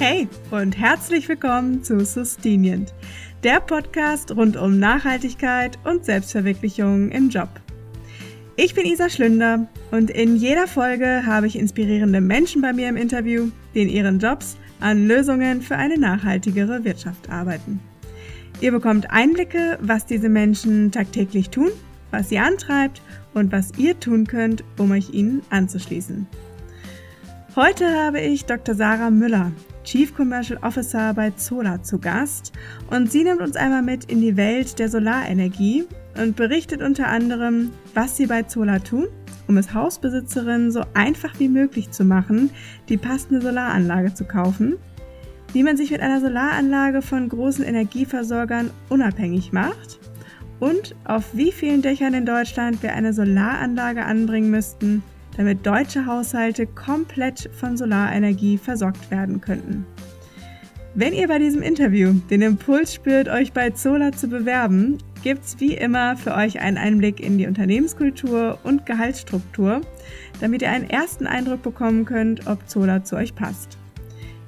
Hey und herzlich willkommen zu Sustinient, der Podcast rund um Nachhaltigkeit und Selbstverwirklichung im Job. Ich bin Isa Schlünder und in jeder Folge habe ich inspirierende Menschen bei mir im Interview, die in ihren Jobs an Lösungen für eine nachhaltigere Wirtschaft arbeiten. Ihr bekommt Einblicke, was diese Menschen tagtäglich tun, was sie antreibt und was ihr tun könnt, um euch ihnen anzuschließen. Heute habe ich Dr. Sarah Müller, Chief Commercial Officer bei Zola, zu Gast. Und sie nimmt uns einmal mit in die Welt der Solarenergie und berichtet unter anderem, was sie bei Zola tun, um es Hausbesitzerinnen so einfach wie möglich zu machen, die passende Solaranlage zu kaufen wie man sich mit einer Solaranlage von großen Energieversorgern unabhängig macht und auf wie vielen Dächern in Deutschland wir eine Solaranlage anbringen müssten, damit deutsche Haushalte komplett von Solarenergie versorgt werden könnten. Wenn ihr bei diesem Interview den Impuls spürt, euch bei Zola zu bewerben, gibt's wie immer für euch einen Einblick in die Unternehmenskultur und Gehaltsstruktur, damit ihr einen ersten Eindruck bekommen könnt, ob Zola zu euch passt.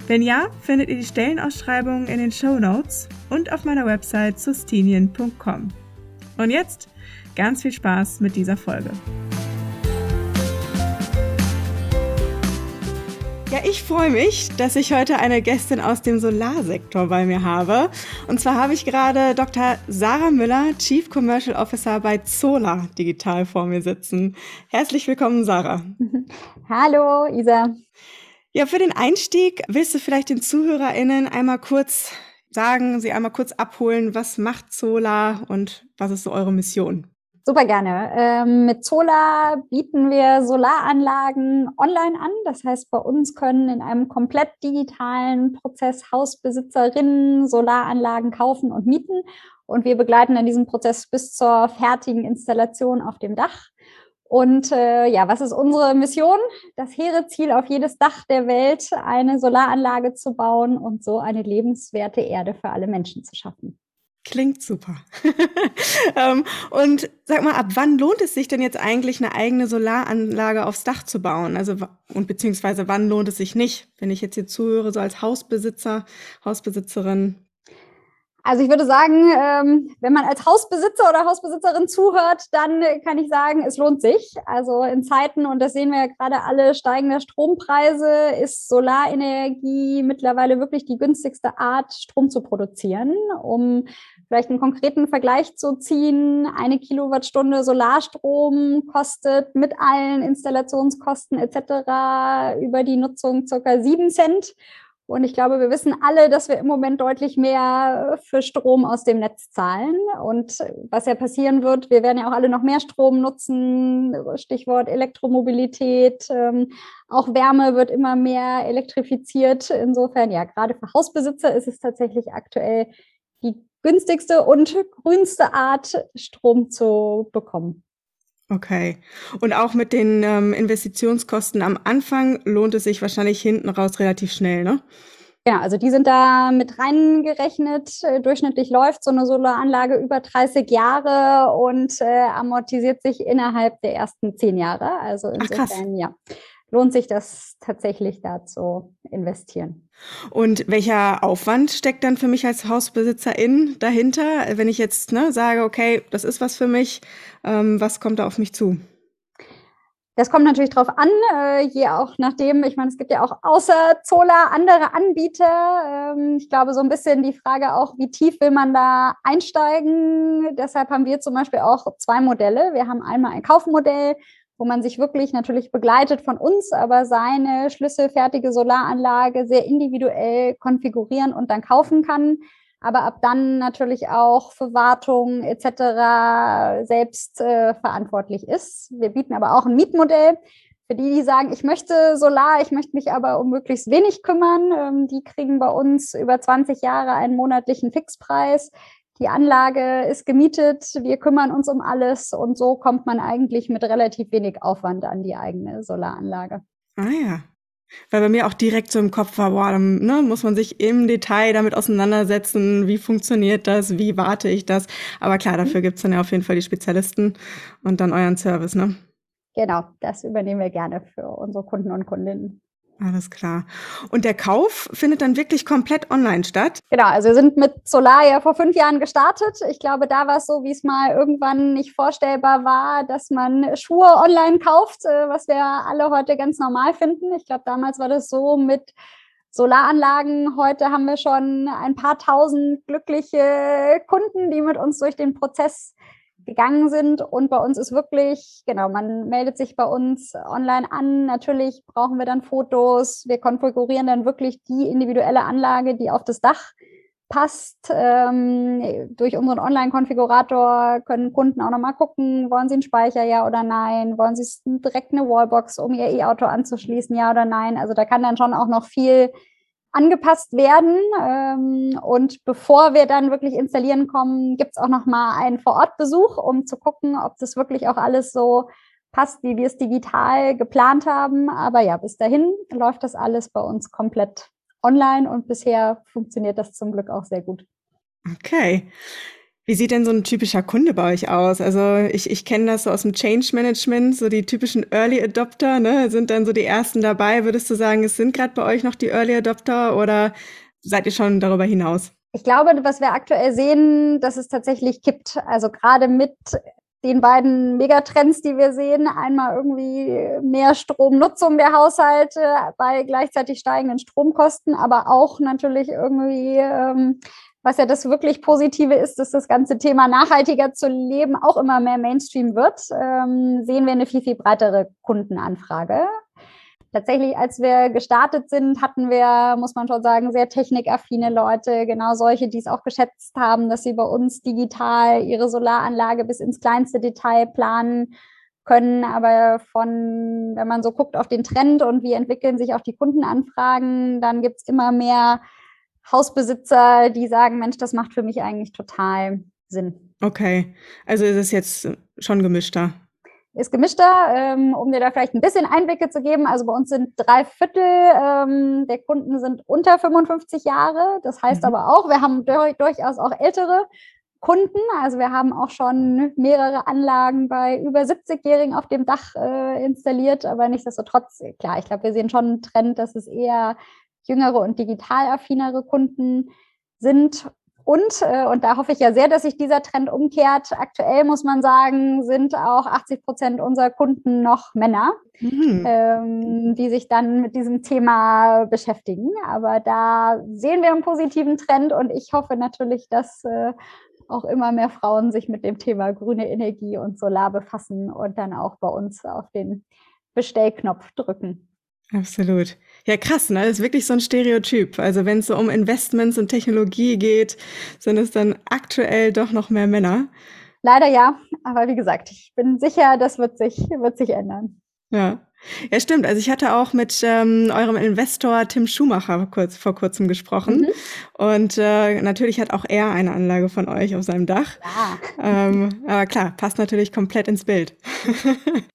Wenn ja, findet ihr die Stellenausschreibungen in den Show Notes und auf meiner Website sustinien.com. Und jetzt ganz viel Spaß mit dieser Folge. Ja, ich freue mich, dass ich heute eine Gästin aus dem Solarsektor bei mir habe. Und zwar habe ich gerade Dr. Sarah Müller, Chief Commercial Officer bei Zola Digital vor mir sitzen. Herzlich willkommen, Sarah. Hallo, Isa. Ja, für den Einstieg willst du vielleicht den ZuhörerInnen einmal kurz sagen, sie einmal kurz abholen, was macht Zola und was ist so eure Mission? Super gerne. Ähm, mit Zola bieten wir Solaranlagen online an. Das heißt, bei uns können in einem komplett digitalen Prozess Hausbesitzerinnen Solaranlagen kaufen und mieten. Und wir begleiten dann diesen Prozess bis zur fertigen Installation auf dem Dach. Und äh, ja, was ist unsere Mission? Das hehre Ziel auf jedes Dach der Welt, eine Solaranlage zu bauen und so eine lebenswerte Erde für alle Menschen zu schaffen. Klingt super. ähm, und sag mal, ab wann lohnt es sich denn jetzt eigentlich, eine eigene Solaranlage aufs Dach zu bauen? Also, und beziehungsweise wann lohnt es sich nicht? Wenn ich jetzt hier zuhöre, so als Hausbesitzer, Hausbesitzerin, also ich würde sagen, ähm, wenn man als Hausbesitzer oder Hausbesitzerin zuhört, dann kann ich sagen, es lohnt sich. Also in Zeiten, und das sehen wir ja gerade alle, steigender Strompreise, ist Solarenergie mittlerweile wirklich die günstigste Art, Strom zu produzieren. Um vielleicht einen konkreten Vergleich zu ziehen, eine Kilowattstunde Solarstrom kostet mit allen Installationskosten etc. über die Nutzung circa sieben Cent. Und ich glaube, wir wissen alle, dass wir im Moment deutlich mehr für Strom aus dem Netz zahlen. Und was ja passieren wird, wir werden ja auch alle noch mehr Strom nutzen. Stichwort Elektromobilität. Ähm, auch Wärme wird immer mehr elektrifiziert. Insofern, ja, gerade für Hausbesitzer ist es tatsächlich aktuell die günstigste und grünste Art, Strom zu bekommen. Okay. Und auch mit den ähm, Investitionskosten am Anfang lohnt es sich wahrscheinlich hinten raus relativ schnell, ne? Ja, also die sind da mit reingerechnet. Äh, durchschnittlich läuft so eine Solaranlage über 30 Jahre und äh, amortisiert sich innerhalb der ersten zehn Jahre. Also insofern, Ach, ja lohnt sich das tatsächlich da zu investieren. Und welcher Aufwand steckt dann für mich als Hausbesitzerin dahinter, wenn ich jetzt ne, sage, okay, das ist was für mich, ähm, was kommt da auf mich zu? Das kommt natürlich drauf an, äh, je auch nachdem, ich meine, es gibt ja auch außer Zola andere Anbieter. Ähm, ich glaube, so ein bisschen die Frage auch, wie tief will man da einsteigen? Deshalb haben wir zum Beispiel auch zwei Modelle. Wir haben einmal ein Kaufmodell, wo man sich wirklich natürlich begleitet von uns, aber seine schlüsselfertige Solaranlage sehr individuell konfigurieren und dann kaufen kann. Aber ab dann natürlich auch für Wartung etc. selbst äh, verantwortlich ist. Wir bieten aber auch ein Mietmodell. Für die, die sagen, ich möchte Solar, ich möchte mich aber um möglichst wenig kümmern, ähm, die kriegen bei uns über 20 Jahre einen monatlichen Fixpreis die Anlage ist gemietet, wir kümmern uns um alles und so kommt man eigentlich mit relativ wenig Aufwand an die eigene Solaranlage. Ah ja. Weil bei mir auch direkt so im Kopf war, boah, dann ne, muss man sich im Detail damit auseinandersetzen, wie funktioniert das, wie warte ich das. Aber klar, dafür mhm. gibt es dann ja auf jeden Fall die Spezialisten und dann euren Service, ne? Genau, das übernehmen wir gerne für unsere Kunden und Kundinnen. Alles klar. Und der Kauf findet dann wirklich komplett online statt? Genau, also wir sind mit Solar ja vor fünf Jahren gestartet. Ich glaube, da war es so, wie es mal irgendwann nicht vorstellbar war, dass man Schuhe online kauft, äh, was wir alle heute ganz normal finden. Ich glaube, damals war das so mit Solaranlagen. Heute haben wir schon ein paar tausend glückliche Kunden, die mit uns durch den Prozess gegangen sind. Und bei uns ist wirklich, genau, man meldet sich bei uns online an. Natürlich brauchen wir dann Fotos. Wir konfigurieren dann wirklich die individuelle Anlage, die auf das Dach passt. Ähm, durch unseren Online-Konfigurator können Kunden auch nochmal gucken, wollen sie einen Speicher, ja oder nein? Wollen sie direkt eine Wallbox, um ihr E-Auto anzuschließen, ja oder nein? Also da kann dann schon auch noch viel angepasst werden. Ähm, und bevor wir dann wirklich installieren kommen, gibt es auch noch mal einen Vorortbesuch, um zu gucken, ob das wirklich auch alles so passt, wie wir es digital geplant haben. Aber ja, bis dahin läuft das alles bei uns komplett online und bisher funktioniert das zum Glück auch sehr gut. Okay. Wie sieht denn so ein typischer Kunde bei euch aus? Also ich, ich kenne das so aus dem Change Management, so die typischen Early Adopter, ne, sind dann so die ersten dabei. Würdest du sagen, es sind gerade bei euch noch die Early Adopter oder seid ihr schon darüber hinaus? Ich glaube, was wir aktuell sehen, dass es tatsächlich kippt. Also gerade mit den beiden Megatrends, die wir sehen, einmal irgendwie mehr Stromnutzung der Haushalte bei gleichzeitig steigenden Stromkosten, aber auch natürlich irgendwie ähm, was ja das wirklich Positive ist, dass das ganze Thema nachhaltiger zu leben auch immer mehr Mainstream wird, ähm, sehen wir eine viel, viel breitere Kundenanfrage. Tatsächlich, als wir gestartet sind, hatten wir, muss man schon sagen, sehr technikaffine Leute, genau solche, die es auch geschätzt haben, dass sie bei uns digital ihre Solaranlage bis ins kleinste Detail planen können. Aber von, wenn man so guckt auf den Trend und wie entwickeln sich auch die Kundenanfragen, dann gibt's immer mehr Hausbesitzer, die sagen, Mensch, das macht für mich eigentlich total Sinn. Okay, also ist es jetzt schon gemischter? Ist gemischter, ähm, um dir da vielleicht ein bisschen Einblicke zu geben. Also bei uns sind drei Viertel ähm, der Kunden sind unter 55 Jahre. Das heißt mhm. aber auch, wir haben durchaus auch ältere Kunden. Also wir haben auch schon mehrere Anlagen bei über 70-Jährigen auf dem Dach äh, installiert, aber nichtsdestotrotz, klar, ich glaube, wir sehen schon einen Trend, dass es eher jüngere und digital affinere Kunden sind. Und, äh, und da hoffe ich ja sehr, dass sich dieser Trend umkehrt. Aktuell muss man sagen, sind auch 80 Prozent unserer Kunden noch Männer, mhm. ähm, die sich dann mit diesem Thema beschäftigen. Aber da sehen wir einen positiven Trend und ich hoffe natürlich, dass äh, auch immer mehr Frauen sich mit dem Thema grüne Energie und Solar befassen und dann auch bei uns auf den Bestellknopf drücken. Absolut. Ja, krass, ne? Das ist wirklich so ein Stereotyp. Also wenn es so um Investments und Technologie geht, sind es dann aktuell doch noch mehr Männer. Leider ja, aber wie gesagt, ich bin sicher, das wird sich, wird sich ändern. Ja. Ja, stimmt. Also ich hatte auch mit ähm, eurem Investor Tim Schumacher kurz, vor kurzem gesprochen. Mhm. Und äh, natürlich hat auch er eine Anlage von euch auf seinem Dach. Ja. Ähm, aber klar, passt natürlich komplett ins Bild.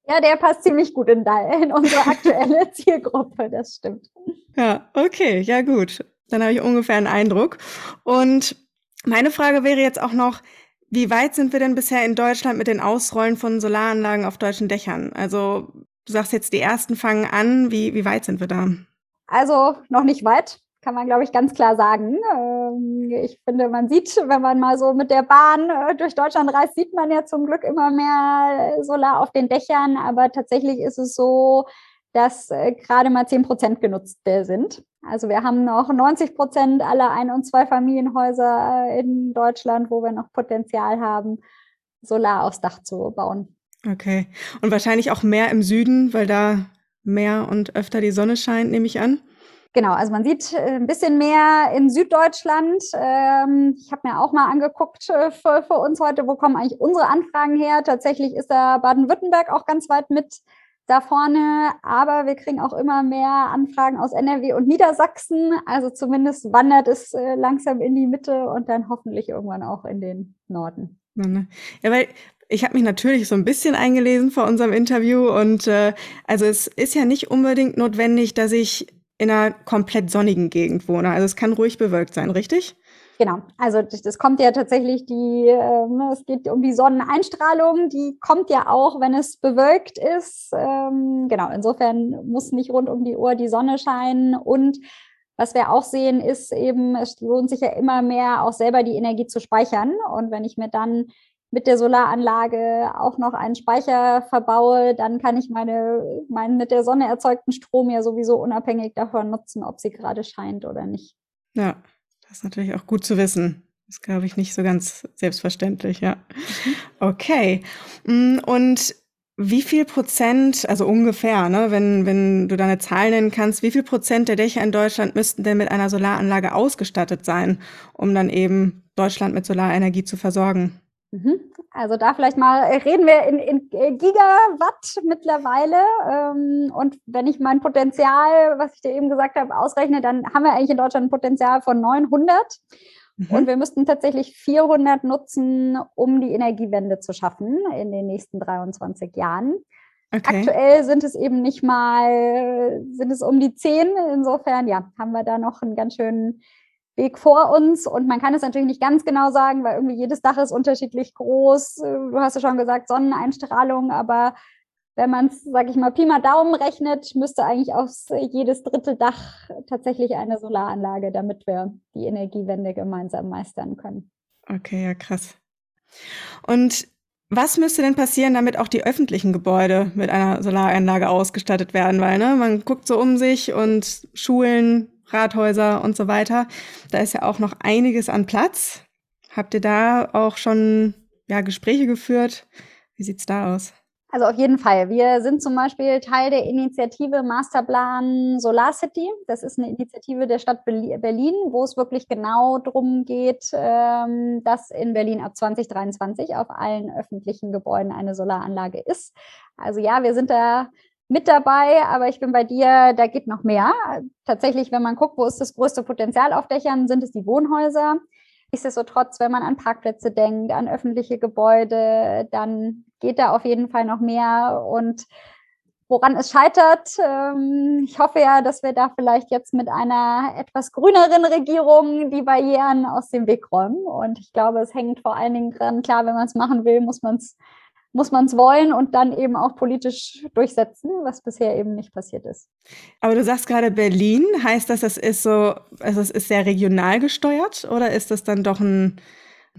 ja, der passt ziemlich gut in, in unsere aktuelle Zielgruppe, das stimmt. Ja, okay, ja gut. Dann habe ich ungefähr einen Eindruck. Und meine Frage wäre jetzt auch noch, wie weit sind wir denn bisher in Deutschland mit den Ausrollen von Solaranlagen auf deutschen Dächern? Also Du sagst jetzt, die ersten fangen an. Wie, wie weit sind wir da? Also noch nicht weit, kann man, glaube ich, ganz klar sagen. Ähm, ich finde, man sieht, wenn man mal so mit der Bahn äh, durch Deutschland reist, sieht man ja zum Glück immer mehr Solar auf den Dächern. Aber tatsächlich ist es so, dass äh, gerade mal 10 Prozent genutzt sind. Also wir haben noch 90 Prozent aller Ein- und Zweifamilienhäuser äh, in Deutschland, wo wir noch Potenzial haben, Solar aufs Dach zu bauen. Okay. Und wahrscheinlich auch mehr im Süden, weil da mehr und öfter die Sonne scheint, nehme ich an. Genau, also man sieht äh, ein bisschen mehr in Süddeutschland. Ähm, ich habe mir auch mal angeguckt äh, für, für uns heute, wo kommen eigentlich unsere Anfragen her. Tatsächlich ist da Baden-Württemberg auch ganz weit mit da vorne, aber wir kriegen auch immer mehr Anfragen aus NRW und Niedersachsen. Also zumindest wandert es äh, langsam in die Mitte und dann hoffentlich irgendwann auch in den Norden. Ja, weil ich habe mich natürlich so ein bisschen eingelesen vor unserem Interview und äh, also es ist ja nicht unbedingt notwendig, dass ich in einer komplett sonnigen Gegend wohne. Also es kann ruhig bewölkt sein, richtig? Genau, also das, das kommt ja tatsächlich die, äh, es geht um die Sonneneinstrahlung, die kommt ja auch, wenn es bewölkt ist. Ähm, genau, insofern muss nicht rund um die Uhr die Sonne scheinen und was wir auch sehen, ist eben, es lohnt sich ja immer mehr, auch selber die Energie zu speichern. Und wenn ich mir dann mit der Solaranlage auch noch einen Speicher verbaue, dann kann ich meine, meinen mit der Sonne erzeugten Strom ja sowieso unabhängig davon nutzen, ob sie gerade scheint oder nicht. Ja, das ist natürlich auch gut zu wissen. Das ist, glaube ich, nicht so ganz selbstverständlich, ja. Mhm. Okay. Mm, und wie viel Prozent, also ungefähr, ne, wenn, wenn du deine Zahl nennen kannst, wie viel Prozent der Dächer in Deutschland müssten denn mit einer Solaranlage ausgestattet sein, um dann eben Deutschland mit Solarenergie zu versorgen? Mhm. Also da vielleicht mal äh, reden wir in, in äh, Gigawatt mittlerweile. Ähm, und wenn ich mein Potenzial, was ich dir eben gesagt habe, ausrechne, dann haben wir eigentlich in Deutschland ein Potenzial von 900. Mhm. Und wir müssten tatsächlich 400 nutzen, um die Energiewende zu schaffen in den nächsten 23 Jahren. Okay. Aktuell sind es eben nicht mal, sind es um die 10. Insofern, ja, haben wir da noch einen ganz schönen Weg vor uns und man kann es natürlich nicht ganz genau sagen, weil irgendwie jedes Dach ist unterschiedlich groß. Du hast ja schon gesagt, Sonneneinstrahlung, aber wenn man es, sage ich mal, Pi mal Daumen rechnet, müsste eigentlich auf jedes dritte Dach tatsächlich eine Solaranlage, damit wir die Energiewende gemeinsam meistern können. Okay, ja, krass. Und was müsste denn passieren, damit auch die öffentlichen Gebäude mit einer Solaranlage ausgestattet werden? Weil ne, man guckt so um sich und Schulen, Rathäuser und so weiter. Da ist ja auch noch einiges an Platz. Habt ihr da auch schon ja, Gespräche geführt? Wie sieht's da aus? Also auf jeden Fall. Wir sind zum Beispiel Teil der Initiative Masterplan Solar City. Das ist eine Initiative der Stadt Berlin, wo es wirklich genau darum geht, ähm, dass in Berlin ab 2023 auf allen öffentlichen Gebäuden eine Solaranlage ist. Also ja, wir sind da mit dabei, aber ich bin bei dir, da geht noch mehr. Tatsächlich, wenn man guckt, wo ist das größte Potenzial auf Dächern, sind es die Wohnhäuser. Nichtsdestotrotz, wenn man an Parkplätze denkt, an öffentliche Gebäude, dann geht da auf jeden Fall noch mehr. Und woran es scheitert, ähm, ich hoffe ja, dass wir da vielleicht jetzt mit einer etwas grüneren Regierung die Barrieren aus dem Weg räumen. Und ich glaube, es hängt vor allen Dingen dran, klar, wenn man es machen will, muss man es muss man es wollen und dann eben auch politisch durchsetzen, was bisher eben nicht passiert ist. Aber du sagst gerade Berlin, heißt das, das ist so, also es ist sehr regional gesteuert oder ist das dann doch ein,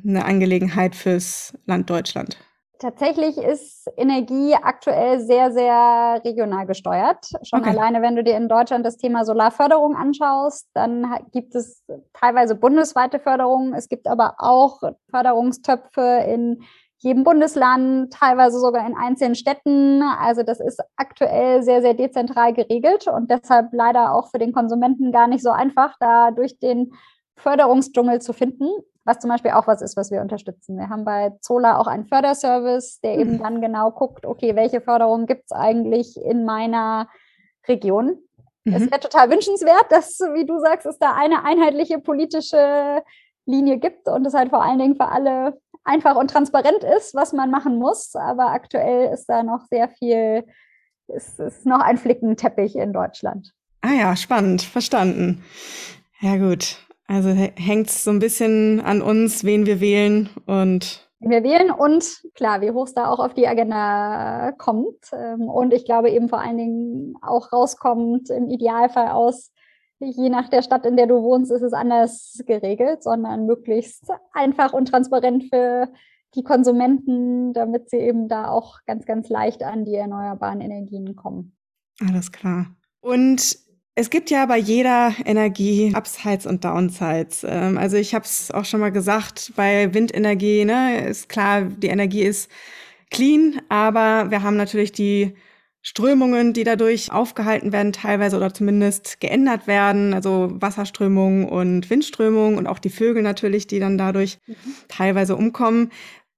eine Angelegenheit fürs Land Deutschland? Tatsächlich ist Energie aktuell sehr, sehr regional gesteuert. Schon okay. alleine, wenn du dir in Deutschland das Thema Solarförderung anschaust, dann gibt es teilweise bundesweite Förderungen. Es gibt aber auch Förderungstöpfe in jedem Bundesland, teilweise sogar in einzelnen Städten. Also das ist aktuell sehr, sehr dezentral geregelt und deshalb leider auch für den Konsumenten gar nicht so einfach, da durch den Förderungsdschungel zu finden, was zum Beispiel auch was ist, was wir unterstützen. Wir haben bei Zola auch einen Förderservice, der eben mhm. dann genau guckt, okay, welche Förderung gibt es eigentlich in meiner Region. Mhm. Es wäre total wünschenswert, dass, wie du sagst, es da eine einheitliche politische Linie gibt und es halt vor allen Dingen für alle einfach und transparent ist, was man machen muss. Aber aktuell ist da noch sehr viel, ist, ist noch ein Flickenteppich in Deutschland. Ah ja, spannend, verstanden. Ja gut, also hängt es so ein bisschen an uns, wen wir wählen und wir wählen und klar, wie hoch es da auch auf die Agenda kommt. Ähm, und ich glaube eben vor allen Dingen auch rauskommt im Idealfall aus je nach der Stadt, in der du wohnst, ist es anders geregelt, sondern möglichst einfach und transparent für die Konsumenten, damit sie eben da auch ganz, ganz leicht an die erneuerbaren Energien kommen. Alles klar. Und es gibt ja bei jeder Energie Upsides und Downsides. Ähm, also ich habe es auch schon mal gesagt, bei Windenergie ne, ist klar, die Energie ist clean, aber wir haben natürlich die Strömungen, die dadurch aufgehalten werden, teilweise oder zumindest geändert werden, also Wasserströmungen und Windströmungen und auch die Vögel natürlich, die dann dadurch mhm. teilweise umkommen.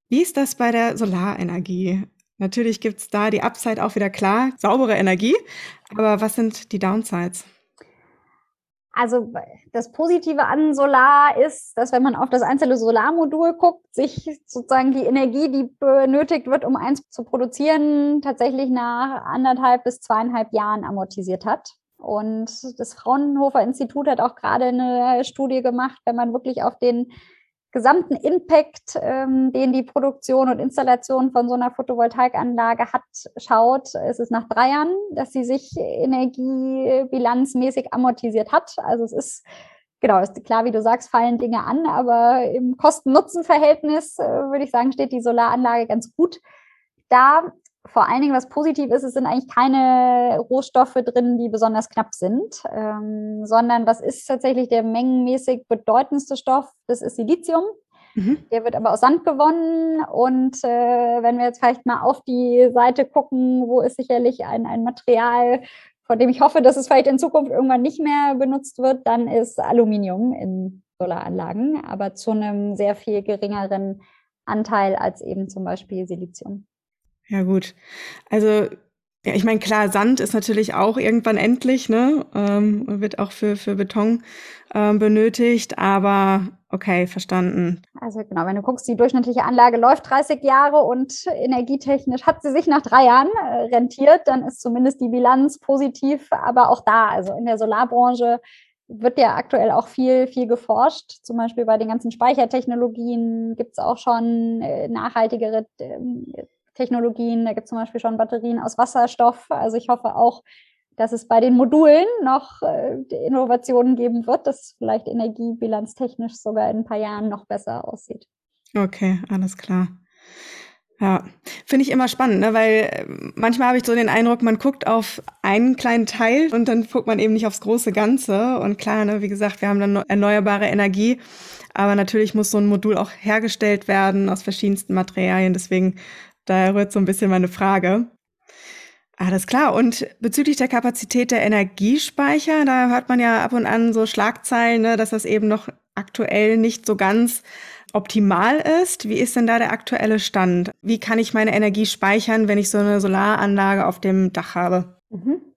Wie ist das bei der Solarenergie? Natürlich gibt's da die Upside auch wieder klar, saubere Energie, aber was sind die Downsides? Also das Positive an Solar ist, dass wenn man auf das einzelne Solarmodul guckt, sich sozusagen die Energie, die benötigt wird, um eins zu produzieren, tatsächlich nach anderthalb bis zweieinhalb Jahren amortisiert hat. Und das Fraunhofer Institut hat auch gerade eine Studie gemacht, wenn man wirklich auf den gesamten Impact, ähm, den die Produktion und Installation von so einer Photovoltaikanlage hat, schaut, ist es nach drei Jahren, dass sie sich energiebilanzmäßig amortisiert hat. Also es ist genau, ist klar, wie du sagst, fallen Dinge an, aber im Kosten-Nutzen-Verhältnis äh, würde ich sagen, steht die Solaranlage ganz gut da vor allen Dingen, was positiv ist, es sind eigentlich keine Rohstoffe drin, die besonders knapp sind, ähm, sondern was ist tatsächlich der mengenmäßig bedeutendste Stoff? Das ist Silizium. Mhm. Der wird aber aus Sand gewonnen. Und äh, wenn wir jetzt vielleicht mal auf die Seite gucken, wo ist sicherlich ein, ein Material, von dem ich hoffe, dass es vielleicht in Zukunft irgendwann nicht mehr benutzt wird, dann ist Aluminium in Solaranlagen, aber zu einem sehr viel geringeren Anteil als eben zum Beispiel Silizium. Ja, gut. Also, ja, ich meine, klar, Sand ist natürlich auch irgendwann endlich, ne? Ähm, wird auch für, für Beton ähm, benötigt, aber okay, verstanden. Also genau, wenn du guckst, die durchschnittliche Anlage läuft 30 Jahre und energietechnisch hat sie sich nach drei Jahren äh, rentiert, dann ist zumindest die Bilanz positiv, aber auch da, also in der Solarbranche wird ja aktuell auch viel, viel geforscht. Zum Beispiel bei den ganzen Speichertechnologien gibt es auch schon äh, nachhaltigere äh, Technologien. Da gibt es zum Beispiel schon Batterien aus Wasserstoff. Also ich hoffe auch, dass es bei den Modulen noch äh, Innovationen geben wird, dass vielleicht energiebilanztechnisch sogar in ein paar Jahren noch besser aussieht. Okay, alles klar. Ja, finde ich immer spannend, ne? weil äh, manchmal habe ich so den Eindruck, man guckt auf einen kleinen Teil und dann guckt man eben nicht aufs große Ganze. Und klar, ne, wie gesagt, wir haben dann erneuerbare Energie, aber natürlich muss so ein Modul auch hergestellt werden aus verschiedensten Materialien. Deswegen Daher rührt so ein bisschen meine Frage. Alles klar. Und bezüglich der Kapazität der Energiespeicher, da hört man ja ab und an so Schlagzeilen, ne, dass das eben noch aktuell nicht so ganz optimal ist. Wie ist denn da der aktuelle Stand? Wie kann ich meine Energie speichern, wenn ich so eine Solaranlage auf dem Dach habe? Mhm.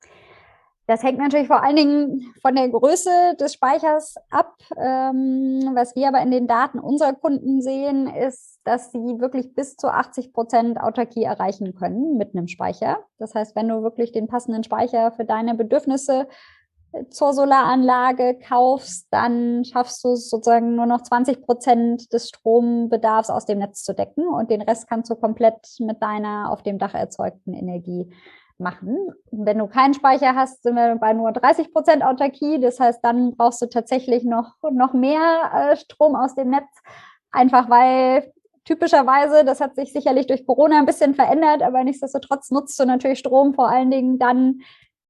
Das hängt natürlich vor allen Dingen von der Größe des Speichers ab. Ähm, was wir aber in den Daten unserer Kunden sehen, ist, dass sie wirklich bis zu 80 Prozent Autarkie erreichen können mit einem Speicher. Das heißt, wenn du wirklich den passenden Speicher für deine Bedürfnisse äh, zur Solaranlage kaufst, dann schaffst du es sozusagen nur noch 20 Prozent des Strombedarfs aus dem Netz zu decken und den Rest kannst du komplett mit deiner auf dem Dach erzeugten Energie machen. Wenn du keinen Speicher hast, sind wir bei nur 30 Prozent Autarkie. Das heißt, dann brauchst du tatsächlich noch, noch mehr äh, Strom aus dem Netz, einfach weil typischerweise, das hat sich sicherlich durch Corona ein bisschen verändert, aber nichtsdestotrotz nutzt du natürlich Strom vor allen Dingen dann,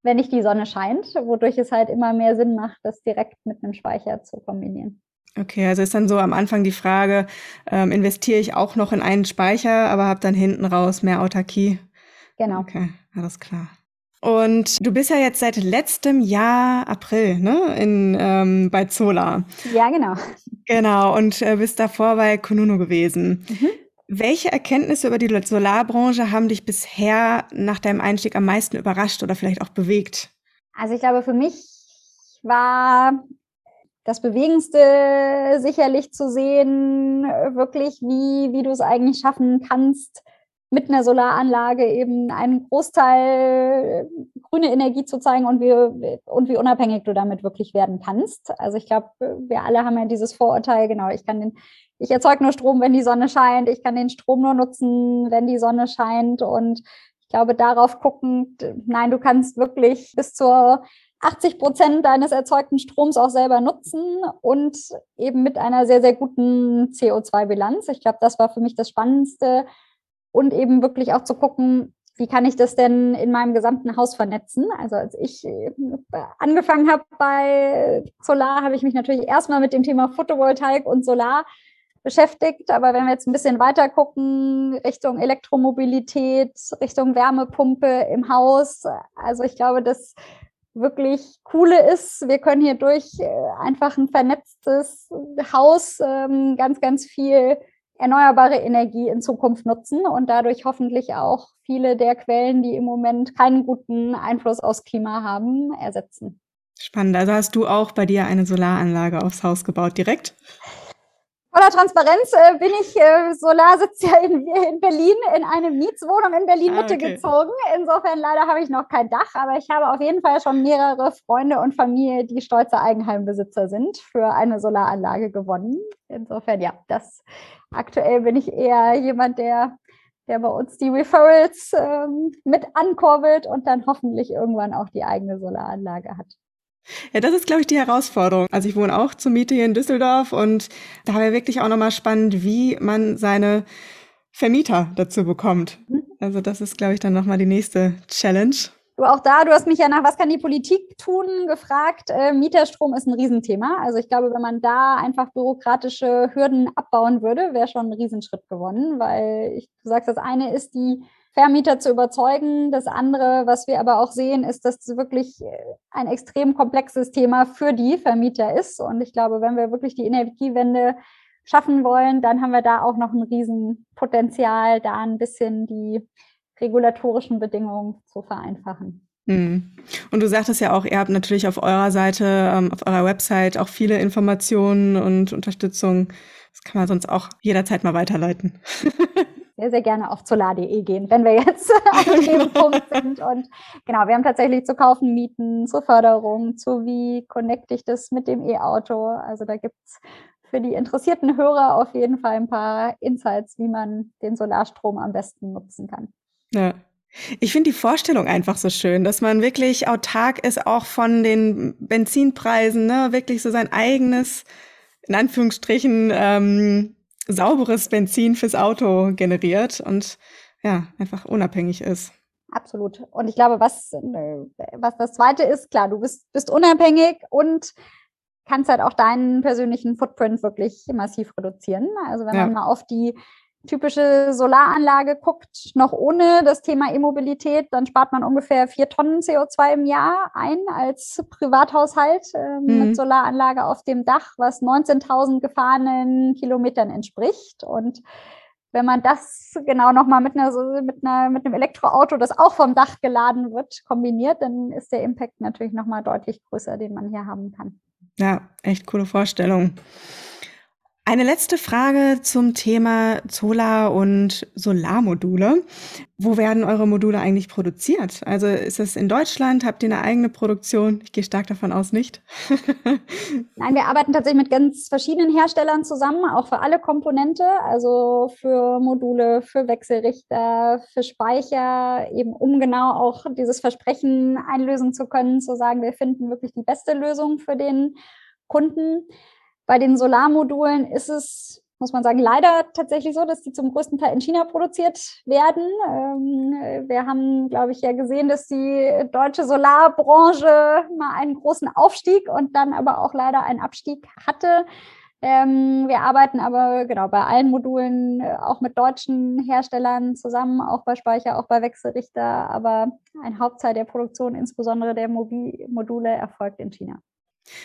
wenn nicht die Sonne scheint, wodurch es halt immer mehr Sinn macht, das direkt mit einem Speicher zu kombinieren. Okay, also ist dann so am Anfang die Frage, ähm, investiere ich auch noch in einen Speicher, aber habe dann hinten raus mehr Autarkie? Genau. Okay, alles klar. Und du bist ja jetzt seit letztem Jahr April, ne, in, ähm, bei Zola. Ja, genau. Genau, und äh, bist davor bei Konuno gewesen. Mhm. Welche Erkenntnisse über die Solarbranche haben dich bisher nach deinem Einstieg am meisten überrascht oder vielleicht auch bewegt? Also ich glaube, für mich war das Bewegendste sicherlich zu sehen, wirklich, wie, wie du es eigentlich schaffen kannst, mit einer Solaranlage eben einen Großteil äh, grüne Energie zu zeigen und wie, und wie unabhängig du damit wirklich werden kannst. Also ich glaube, wir alle haben ja dieses Vorurteil, genau, ich kann den, ich erzeuge nur Strom, wenn die Sonne scheint, ich kann den Strom nur nutzen, wenn die Sonne scheint und ich glaube, darauf guckend, nein, du kannst wirklich bis zur 80 Prozent deines erzeugten Stroms auch selber nutzen und eben mit einer sehr, sehr guten CO2-Bilanz. Ich glaube, das war für mich das Spannendste, und eben wirklich auch zu gucken, wie kann ich das denn in meinem gesamten Haus vernetzen? Also als ich äh, angefangen habe bei Solar, habe ich mich natürlich erstmal mit dem Thema Photovoltaik und Solar beschäftigt. Aber wenn wir jetzt ein bisschen weiter gucken, Richtung Elektromobilität, Richtung Wärmepumpe im Haus, also ich glaube, das wirklich coole ist, wir können hier durch äh, einfach ein vernetztes Haus ähm, ganz, ganz viel erneuerbare Energie in Zukunft nutzen und dadurch hoffentlich auch viele der Quellen, die im Moment keinen guten Einfluss aufs Klima haben, ersetzen. Spannend. Also hast du auch bei dir eine Solaranlage aufs Haus gebaut direkt? Voller Transparenz äh, bin ich, äh, Solar sitzt ja in, in, Berlin, in eine Mietswohnung in Berlin-Mitte ah, okay. gezogen. Insofern leider habe ich noch kein Dach, aber ich habe auf jeden Fall schon mehrere Freunde und Familie, die stolze Eigenheimbesitzer sind, für eine Solaranlage gewonnen. Insofern, ja, das aktuell bin ich eher jemand, der, der bei uns die Referrals ähm, mit ankurbelt und dann hoffentlich irgendwann auch die eigene Solaranlage hat. Ja, das ist, glaube ich, die Herausforderung. Also ich wohne auch zur Miete hier in Düsseldorf und da wäre wirklich auch nochmal spannend, wie man seine Vermieter dazu bekommt. Mhm. Also das ist, glaube ich, dann nochmal die nächste Challenge. Du auch da, du hast mich ja nach, was kann die Politik tun, gefragt. Äh, Mieterstrom ist ein Riesenthema. Also ich glaube, wenn man da einfach bürokratische Hürden abbauen würde, wäre schon ein Riesenschritt gewonnen, weil ich, du sagst, das eine ist die Vermieter zu überzeugen. Das andere, was wir aber auch sehen, ist, dass es wirklich äh, ein extrem komplexes Thema für die Vermieter ist. Und ich glaube, wenn wir wirklich die Energiewende schaffen wollen, dann haben wir da auch noch ein Riesenpotenzial, da ein bisschen die regulatorischen Bedingungen zu vereinfachen. Hm. Und du sagtest ja auch, ihr habt natürlich auf eurer Seite, ähm, auf eurer Website auch viele Informationen und Unterstützung. Das kann man sonst auch jederzeit mal weiterleiten. sehr, sehr gerne auf solar.de gehen, wenn wir jetzt an dem Punkt sind. Und genau, wir haben tatsächlich zu kaufen Mieten, zur Förderung, zu wie connecte ich das mit dem E-Auto. Also da gibt es für die interessierten Hörer auf jeden Fall ein paar Insights, wie man den Solarstrom am besten nutzen kann. Ja. Ich finde die Vorstellung einfach so schön, dass man wirklich autark ist, auch von den Benzinpreisen, ne? wirklich so sein eigenes, in Anführungsstrichen, ähm, sauberes Benzin fürs Auto generiert und ja, einfach unabhängig ist. Absolut. Und ich glaube, was, was das Zweite ist, klar, du bist, bist unabhängig und kannst halt auch deinen persönlichen Footprint wirklich massiv reduzieren. Also wenn ja. man mal auf die typische Solaranlage guckt, noch ohne das Thema E-Mobilität, dann spart man ungefähr vier Tonnen CO2 im Jahr ein als Privathaushalt äh, mhm. mit Solaranlage auf dem Dach, was 19.000 gefahrenen Kilometern entspricht. Und wenn man das genau nochmal mit, einer, mit, einer, mit einem Elektroauto, das auch vom Dach geladen wird, kombiniert, dann ist der Impact natürlich nochmal deutlich größer, den man hier haben kann. Ja, echt coole Vorstellung. Eine letzte Frage zum Thema Solar- und Solarmodule. Wo werden eure Module eigentlich produziert? Also ist es in Deutschland? Habt ihr eine eigene Produktion? Ich gehe stark davon aus, nicht. Nein, wir arbeiten tatsächlich mit ganz verschiedenen Herstellern zusammen, auch für alle Komponente, also für Module, für Wechselrichter, für Speicher, eben um genau auch dieses Versprechen einlösen zu können, zu sagen, wir finden wirklich die beste Lösung für den Kunden. Bei den Solarmodulen ist es, muss man sagen, leider tatsächlich so, dass die zum größten Teil in China produziert werden. Ähm, wir haben, glaube ich, ja gesehen, dass die deutsche Solarbranche mal einen großen Aufstieg und dann aber auch leider einen Abstieg hatte. Ähm, wir arbeiten aber genau bei allen Modulen äh, auch mit deutschen Herstellern zusammen, auch bei Speicher, auch bei Wechselrichter. Aber ein Hauptteil der Produktion, insbesondere der Module, erfolgt in China.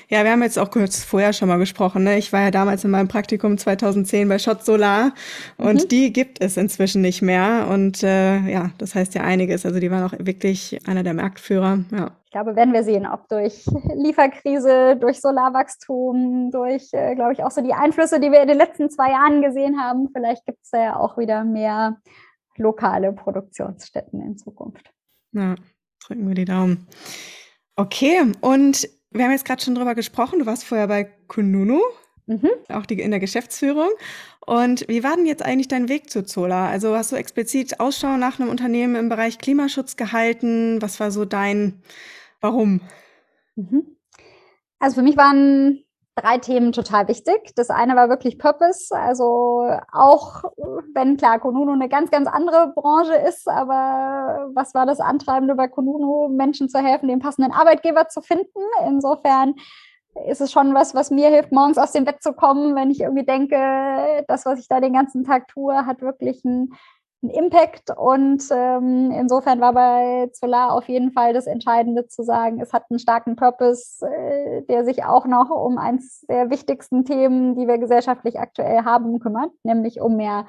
Ja, wir haben jetzt auch kurz vorher schon mal gesprochen. Ne? Ich war ja damals in meinem Praktikum 2010 bei Schott Solar und mhm. die gibt es inzwischen nicht mehr. Und äh, ja, das heißt ja einiges. Also die waren auch wirklich einer der Marktführer. Ja. Ich glaube, werden wir sehen, ob durch Lieferkrise, durch Solarwachstum, durch, äh, glaube ich, auch so die Einflüsse, die wir in den letzten zwei Jahren gesehen haben. Vielleicht gibt es da ja auch wieder mehr lokale Produktionsstätten in Zukunft. Ja, drücken wir die Daumen. Okay, und wir haben jetzt gerade schon drüber gesprochen. Du warst vorher bei Kununu, mhm. auch die, in der Geschäftsführung. Und wie war denn jetzt eigentlich dein Weg zu Zola? Also hast du explizit Ausschau nach einem Unternehmen im Bereich Klimaschutz gehalten? Was war so dein Warum? Mhm. Also für mich waren drei Themen total wichtig. Das eine war wirklich Purpose, also auch wenn klar Konunu eine ganz, ganz andere Branche ist, aber was war das Antreibende bei Konunu, Menschen zu helfen, den passenden Arbeitgeber zu finden? Insofern ist es schon was, was mir hilft, morgens aus dem Bett zu kommen, wenn ich irgendwie denke, das, was ich da den ganzen Tag tue, hat wirklich einen einen Impact. Und ähm, insofern war bei Solar auf jeden Fall das Entscheidende zu sagen, es hat einen starken Purpose, äh, der sich auch noch um eins der wichtigsten Themen, die wir gesellschaftlich aktuell haben, kümmert, nämlich um mehr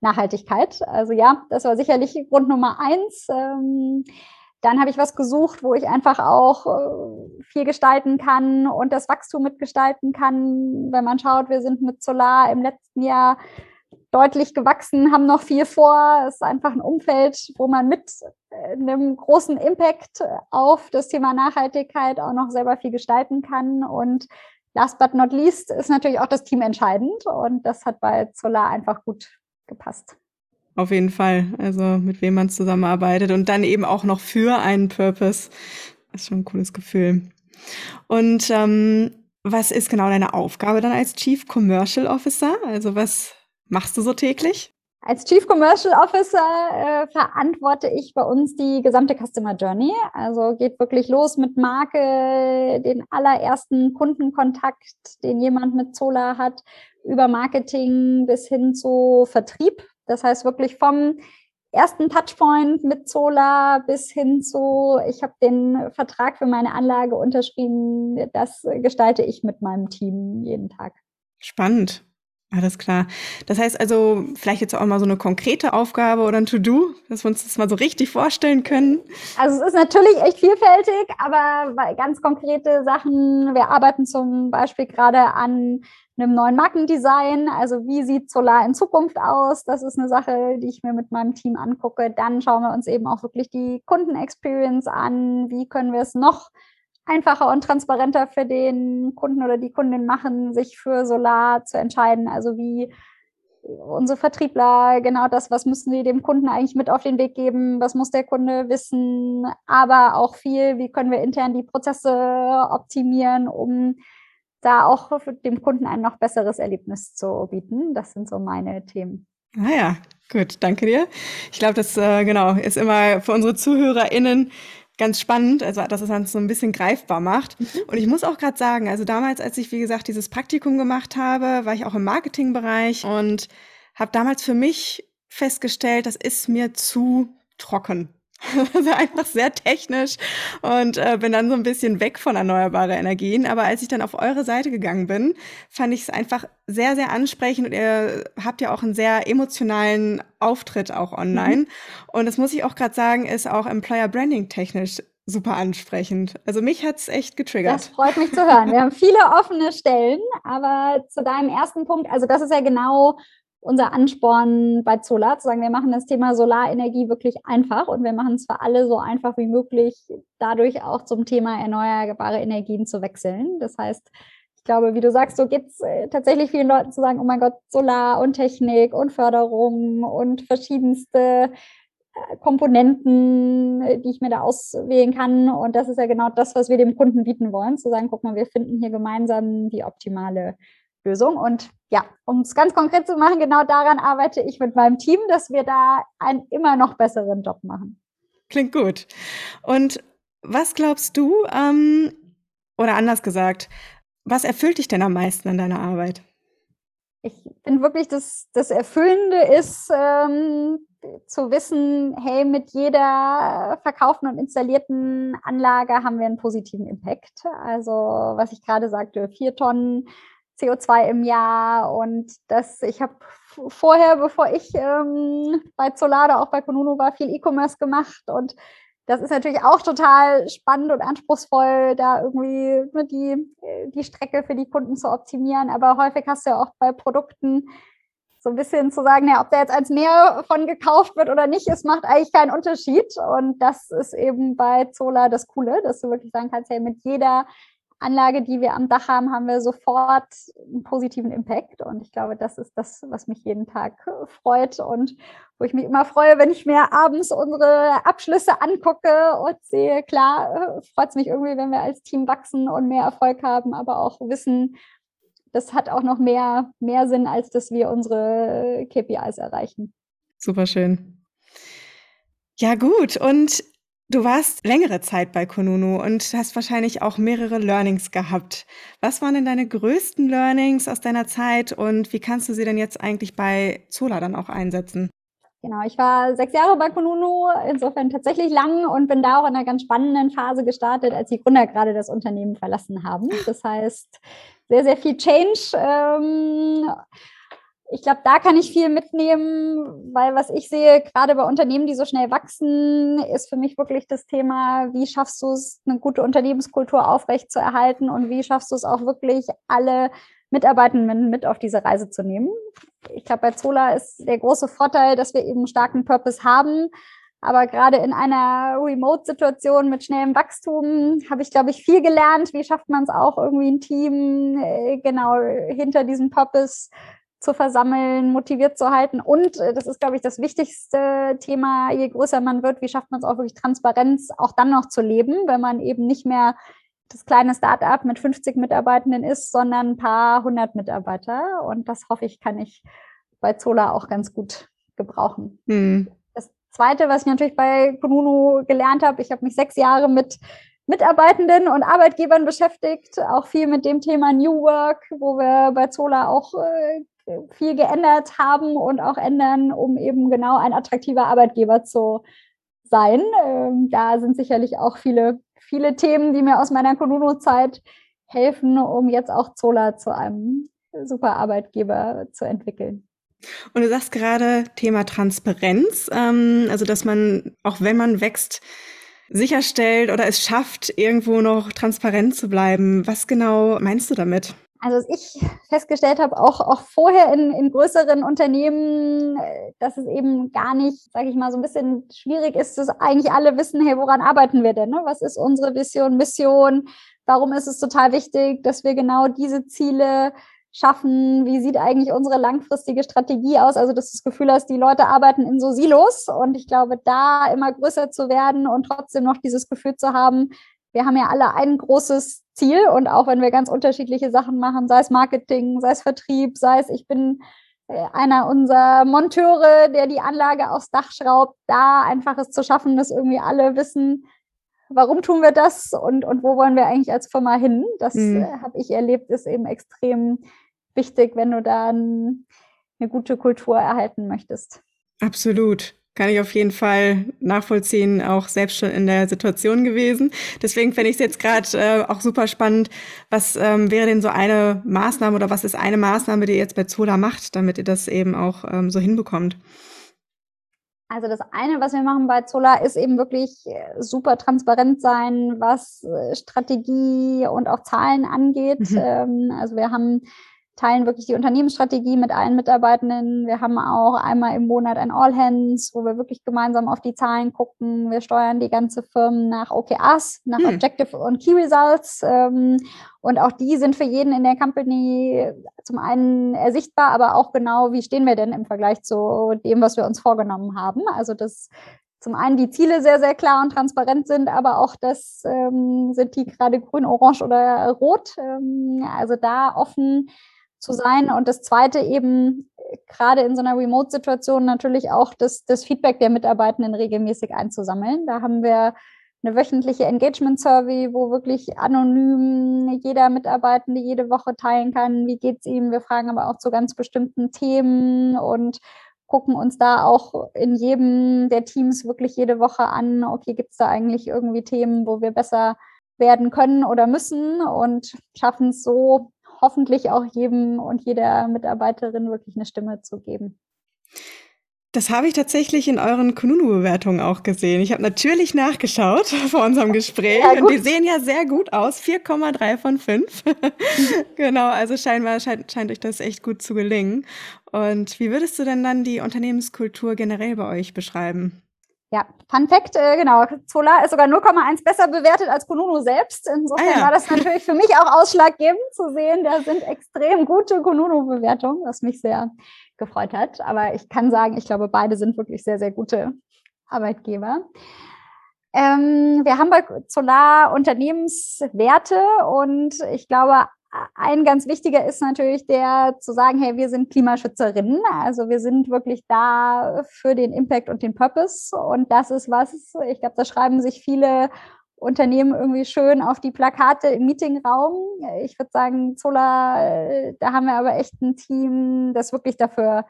Nachhaltigkeit. Also ja, das war sicherlich Grund Nummer eins. Ähm, dann habe ich was gesucht, wo ich einfach auch äh, viel gestalten kann und das Wachstum mitgestalten kann. Wenn man schaut, wir sind mit Solar im letzten Jahr deutlich gewachsen, haben noch viel vor. Es ist einfach ein Umfeld, wo man mit äh, einem großen Impact auf das Thema Nachhaltigkeit auch noch selber viel gestalten kann. Und last but not least ist natürlich auch das Team entscheidend. Und das hat bei Solar einfach gut gepasst. Auf jeden Fall. Also mit wem man zusammenarbeitet und dann eben auch noch für einen Purpose. Das ist schon ein cooles Gefühl. Und ähm, was ist genau deine Aufgabe dann als Chief Commercial Officer? Also was machst du so täglich? Als Chief Commercial Officer äh, verantworte ich bei uns die gesamte Customer Journey. Also geht wirklich los mit Marke, den allerersten Kundenkontakt, den jemand mit Zola hat, über Marketing bis hin zu Vertrieb. Das heißt wirklich vom ersten Touchpoint mit Solar bis hin zu, ich habe den Vertrag für meine Anlage unterschrieben. Das gestalte ich mit meinem Team jeden Tag. Spannend. Alles klar. Das heißt also, vielleicht jetzt auch mal so eine konkrete Aufgabe oder ein To-Do, dass wir uns das mal so richtig vorstellen können. Also es ist natürlich echt vielfältig, aber ganz konkrete Sachen. Wir arbeiten zum Beispiel gerade an einem neuen Markendesign. Also wie sieht Solar in Zukunft aus? Das ist eine Sache, die ich mir mit meinem Team angucke. Dann schauen wir uns eben auch wirklich die Kundenexperience an. Wie können wir es noch einfacher und transparenter für den Kunden oder die Kundin machen, sich für Solar zu entscheiden? Also wie unsere Vertriebler, genau das, was müssen wir dem Kunden eigentlich mit auf den Weg geben, was muss der Kunde wissen, aber auch viel, wie können wir intern die Prozesse optimieren, um da auch dem Kunden ein noch besseres Erlebnis zu bieten. Das sind so meine Themen. Ah ja, gut, danke dir. Ich glaube, das äh, genau ist immer für unsere ZuhörerInnen ganz spannend, also dass es dann so ein bisschen greifbar macht. Mhm. Und ich muss auch gerade sagen, also damals, als ich wie gesagt dieses Praktikum gemacht habe, war ich auch im Marketingbereich und habe damals für mich festgestellt, das ist mir zu trocken. Also einfach sehr technisch und äh, bin dann so ein bisschen weg von erneuerbaren Energien. Aber als ich dann auf eure Seite gegangen bin, fand ich es einfach sehr, sehr ansprechend und ihr habt ja auch einen sehr emotionalen Auftritt auch online. Mhm. Und das muss ich auch gerade sagen, ist auch Employer Branding technisch super ansprechend. Also mich hat's echt getriggert. Das freut mich zu hören. Wir haben viele offene Stellen, aber zu deinem ersten Punkt, also das ist ja genau unser Ansporn bei Solar, zu sagen, wir machen das Thema Solarenergie wirklich einfach und wir machen es für alle so einfach wie möglich, dadurch auch zum Thema erneuerbare Energien zu wechseln. Das heißt, ich glaube, wie du sagst, so geht es äh, tatsächlich vielen Leuten zu sagen, oh mein Gott, Solar und Technik und Förderung und verschiedenste äh, Komponenten, äh, die ich mir da auswählen kann. Und das ist ja genau das, was wir dem Kunden bieten wollen, zu sagen, guck mal, wir finden hier gemeinsam die optimale Lösung. Und ja, um es ganz konkret zu machen, genau daran arbeite ich mit meinem Team, dass wir da einen immer noch besseren Job machen. Klingt gut. Und was glaubst du, ähm, oder anders gesagt, was erfüllt dich denn am meisten an deiner Arbeit? Ich finde wirklich, dass das Erfüllende ist, ähm, zu wissen, hey, mit jeder verkauften und installierten Anlage haben wir einen positiven Impact. Also, was ich gerade sagte, vier Tonnen CO2 im Jahr und das, ich habe vorher, bevor ich ähm, bei Zolada, auch bei Konunu war, viel E-Commerce gemacht und das ist natürlich auch total spannend und anspruchsvoll, da irgendwie ne, die, die Strecke für die Kunden zu optimieren. Aber häufig hast du ja auch bei Produkten so ein bisschen zu sagen, ja, ob da jetzt eins mehr von gekauft wird oder nicht, es macht eigentlich keinen Unterschied. Und das ist eben bei Zola das Coole, dass du wirklich sagen kannst, hey, mit jeder Anlage, die wir am Dach haben, haben wir sofort einen positiven Impact. Und ich glaube, das ist das, was mich jeden Tag äh, freut und wo ich mich immer freue, wenn ich mir abends unsere Abschlüsse angucke und sehe, klar, äh, freut es mich irgendwie, wenn wir als Team wachsen und mehr Erfolg haben, aber auch wissen, das hat auch noch mehr, mehr Sinn, als dass wir unsere KPIs erreichen. Super schön. Ja, gut. Und Du warst längere Zeit bei Konunu und hast wahrscheinlich auch mehrere Learnings gehabt. Was waren denn deine größten Learnings aus deiner Zeit und wie kannst du sie denn jetzt eigentlich bei Zola dann auch einsetzen? Genau, ich war sechs Jahre bei Konunu, insofern tatsächlich lang und bin da auch in einer ganz spannenden Phase gestartet, als die Gründer gerade das Unternehmen verlassen haben. Das heißt, sehr, sehr viel Change. Ähm, ich glaube, da kann ich viel mitnehmen, weil was ich sehe, gerade bei Unternehmen, die so schnell wachsen, ist für mich wirklich das Thema, wie schaffst du es, eine gute Unternehmenskultur aufrechtzuerhalten und wie schaffst du es auch wirklich, alle Mitarbeitenden mit auf diese Reise zu nehmen. Ich glaube, bei Zola ist der große Vorteil, dass wir eben einen starken Purpose haben. Aber gerade in einer Remote-Situation mit schnellem Wachstum habe ich, glaube ich, viel gelernt. Wie schafft man es auch irgendwie ein Team äh, genau hinter diesem Purpose zu versammeln, motiviert zu halten. Und äh, das ist, glaube ich, das wichtigste Thema, je größer man wird, wie schafft man es auch wirklich Transparenz auch dann noch zu leben, wenn man eben nicht mehr das kleine Startup mit 50 Mitarbeitenden ist, sondern ein paar hundert Mitarbeiter. Und das hoffe ich, kann ich bei Zola auch ganz gut gebrauchen. Hm. Das Zweite, was ich natürlich bei Kununu gelernt habe, ich habe mich sechs Jahre mit Mitarbeitenden und Arbeitgebern beschäftigt, auch viel mit dem Thema New Work, wo wir bei Zola auch äh, viel geändert haben und auch ändern, um eben genau ein attraktiver Arbeitgeber zu sein. Ähm, da sind sicherlich auch viele, viele Themen, die mir aus meiner Konuno-Zeit helfen, um jetzt auch Zola zu einem super Arbeitgeber zu entwickeln. Und du sagst gerade Thema Transparenz, ähm, also dass man, auch wenn man wächst, sicherstellt oder es schafft, irgendwo noch transparent zu bleiben. Was genau meinst du damit? Also was ich festgestellt habe, auch, auch vorher in, in größeren Unternehmen, äh, dass es eben gar nicht, sage ich mal, so ein bisschen schwierig ist, dass eigentlich alle wissen, hey, woran arbeiten wir denn? Ne? Was ist unsere Vision, Mission? Warum ist es total wichtig, dass wir genau diese Ziele schaffen? Wie sieht eigentlich unsere langfristige Strategie aus? Also, dass du das Gefühl hast, die Leute arbeiten in so Silos und ich glaube, da immer größer zu werden und trotzdem noch dieses Gefühl zu haben, wir haben ja alle ein großes Ziel und auch wenn wir ganz unterschiedliche Sachen machen, sei es Marketing, sei es Vertrieb, sei es ich bin äh, einer unserer Monteure, der die Anlage aufs Dach schraubt, da einfach es zu schaffen, dass irgendwie alle wissen, warum tun wir das und, und wo wollen wir eigentlich als Firma hin. Das mhm. äh, habe ich erlebt, ist eben extrem wichtig, wenn du da ein, eine gute Kultur erhalten möchtest. Absolut. Kann ich auf jeden Fall nachvollziehen, auch selbst schon in der Situation gewesen. Deswegen fände ich es jetzt gerade äh, auch super spannend. Was ähm, wäre denn so eine Maßnahme oder was ist eine Maßnahme, die ihr jetzt bei Zola macht, damit ihr das eben auch ähm, so hinbekommt? Also das eine, was wir machen bei Zola, ist eben wirklich äh, super transparent sein, was äh, Strategie und auch Zahlen angeht. Mhm. Ähm, also wir haben teilen wirklich die Unternehmensstrategie mit allen Mitarbeitenden. Wir haben auch einmal im Monat ein All Hands, wo wir wirklich gemeinsam auf die Zahlen gucken. Wir steuern die ganze Firmen nach OKRs, nach hm. Objective und Key Results. Ähm, und auch die sind für jeden in der Company zum einen ersichtbar, aber auch genau, wie stehen wir denn im Vergleich zu dem, was wir uns vorgenommen haben. Also das zum einen die Ziele sehr, sehr klar und transparent sind, aber auch das ähm, sind die gerade grün, orange oder rot. Ähm, also da offen zu sein. Und das Zweite eben gerade in so einer Remote-Situation natürlich auch das, das Feedback der Mitarbeitenden regelmäßig einzusammeln. Da haben wir eine wöchentliche Engagement-Survey, wo wirklich anonym jeder Mitarbeitende jede Woche teilen kann, wie geht's ihm. Wir fragen aber auch zu ganz bestimmten Themen und gucken uns da auch in jedem der Teams wirklich jede Woche an, okay, gibt es da eigentlich irgendwie Themen, wo wir besser werden können oder müssen und schaffen es so hoffentlich auch jedem und jeder Mitarbeiterin wirklich eine Stimme zu geben. Das habe ich tatsächlich in euren Kununu-Bewertungen auch gesehen. Ich habe natürlich nachgeschaut vor unserem Gespräch ja, und die sehen ja sehr gut aus. 4,3 von 5. genau, also scheinbar scheint, scheint euch das echt gut zu gelingen. Und wie würdest du denn dann die Unternehmenskultur generell bei euch beschreiben? Ja, Fun Fact, äh, genau, Solar ist sogar 0,1 besser bewertet als Konunu selbst. Insofern ah, ja. war das natürlich für mich auch ausschlaggebend zu sehen, da sind extrem gute Konunu-Bewertungen, was mich sehr gefreut hat. Aber ich kann sagen, ich glaube, beide sind wirklich sehr, sehr gute Arbeitgeber. Ähm, wir haben bei Solar Unternehmenswerte und ich glaube, ein ganz wichtiger ist natürlich der zu sagen, hey, wir sind Klimaschützerinnen. Also wir sind wirklich da für den Impact und den Purpose. Und das ist was, ich glaube, da schreiben sich viele Unternehmen irgendwie schön auf die Plakate im Meetingraum. Ich würde sagen, Zola, da haben wir aber echt ein Team, das wirklich dafür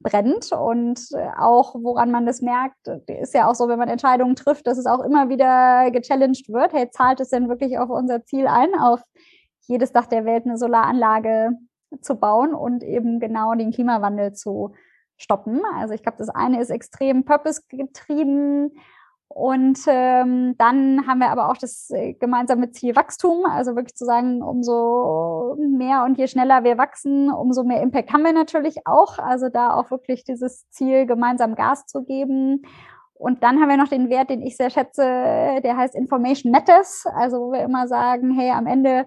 brennt und auch woran man das merkt, ist ja auch so, wenn man Entscheidungen trifft, dass es auch immer wieder gechallenged wird. Hey, zahlt es denn wirklich auf unser Ziel ein, auf jedes Dach der Welt eine Solaranlage zu bauen und eben genau den Klimawandel zu stoppen. Also ich glaube, das eine ist extrem purpose-getrieben. Und ähm, dann haben wir aber auch das äh, gemeinsame Ziel Wachstum, also wirklich zu sagen, umso mehr und je schneller wir wachsen, umso mehr Impact haben wir natürlich auch. Also da auch wirklich dieses Ziel, gemeinsam Gas zu geben. Und dann haben wir noch den Wert, den ich sehr schätze, der heißt Information Matters, also wo wir immer sagen, hey, am Ende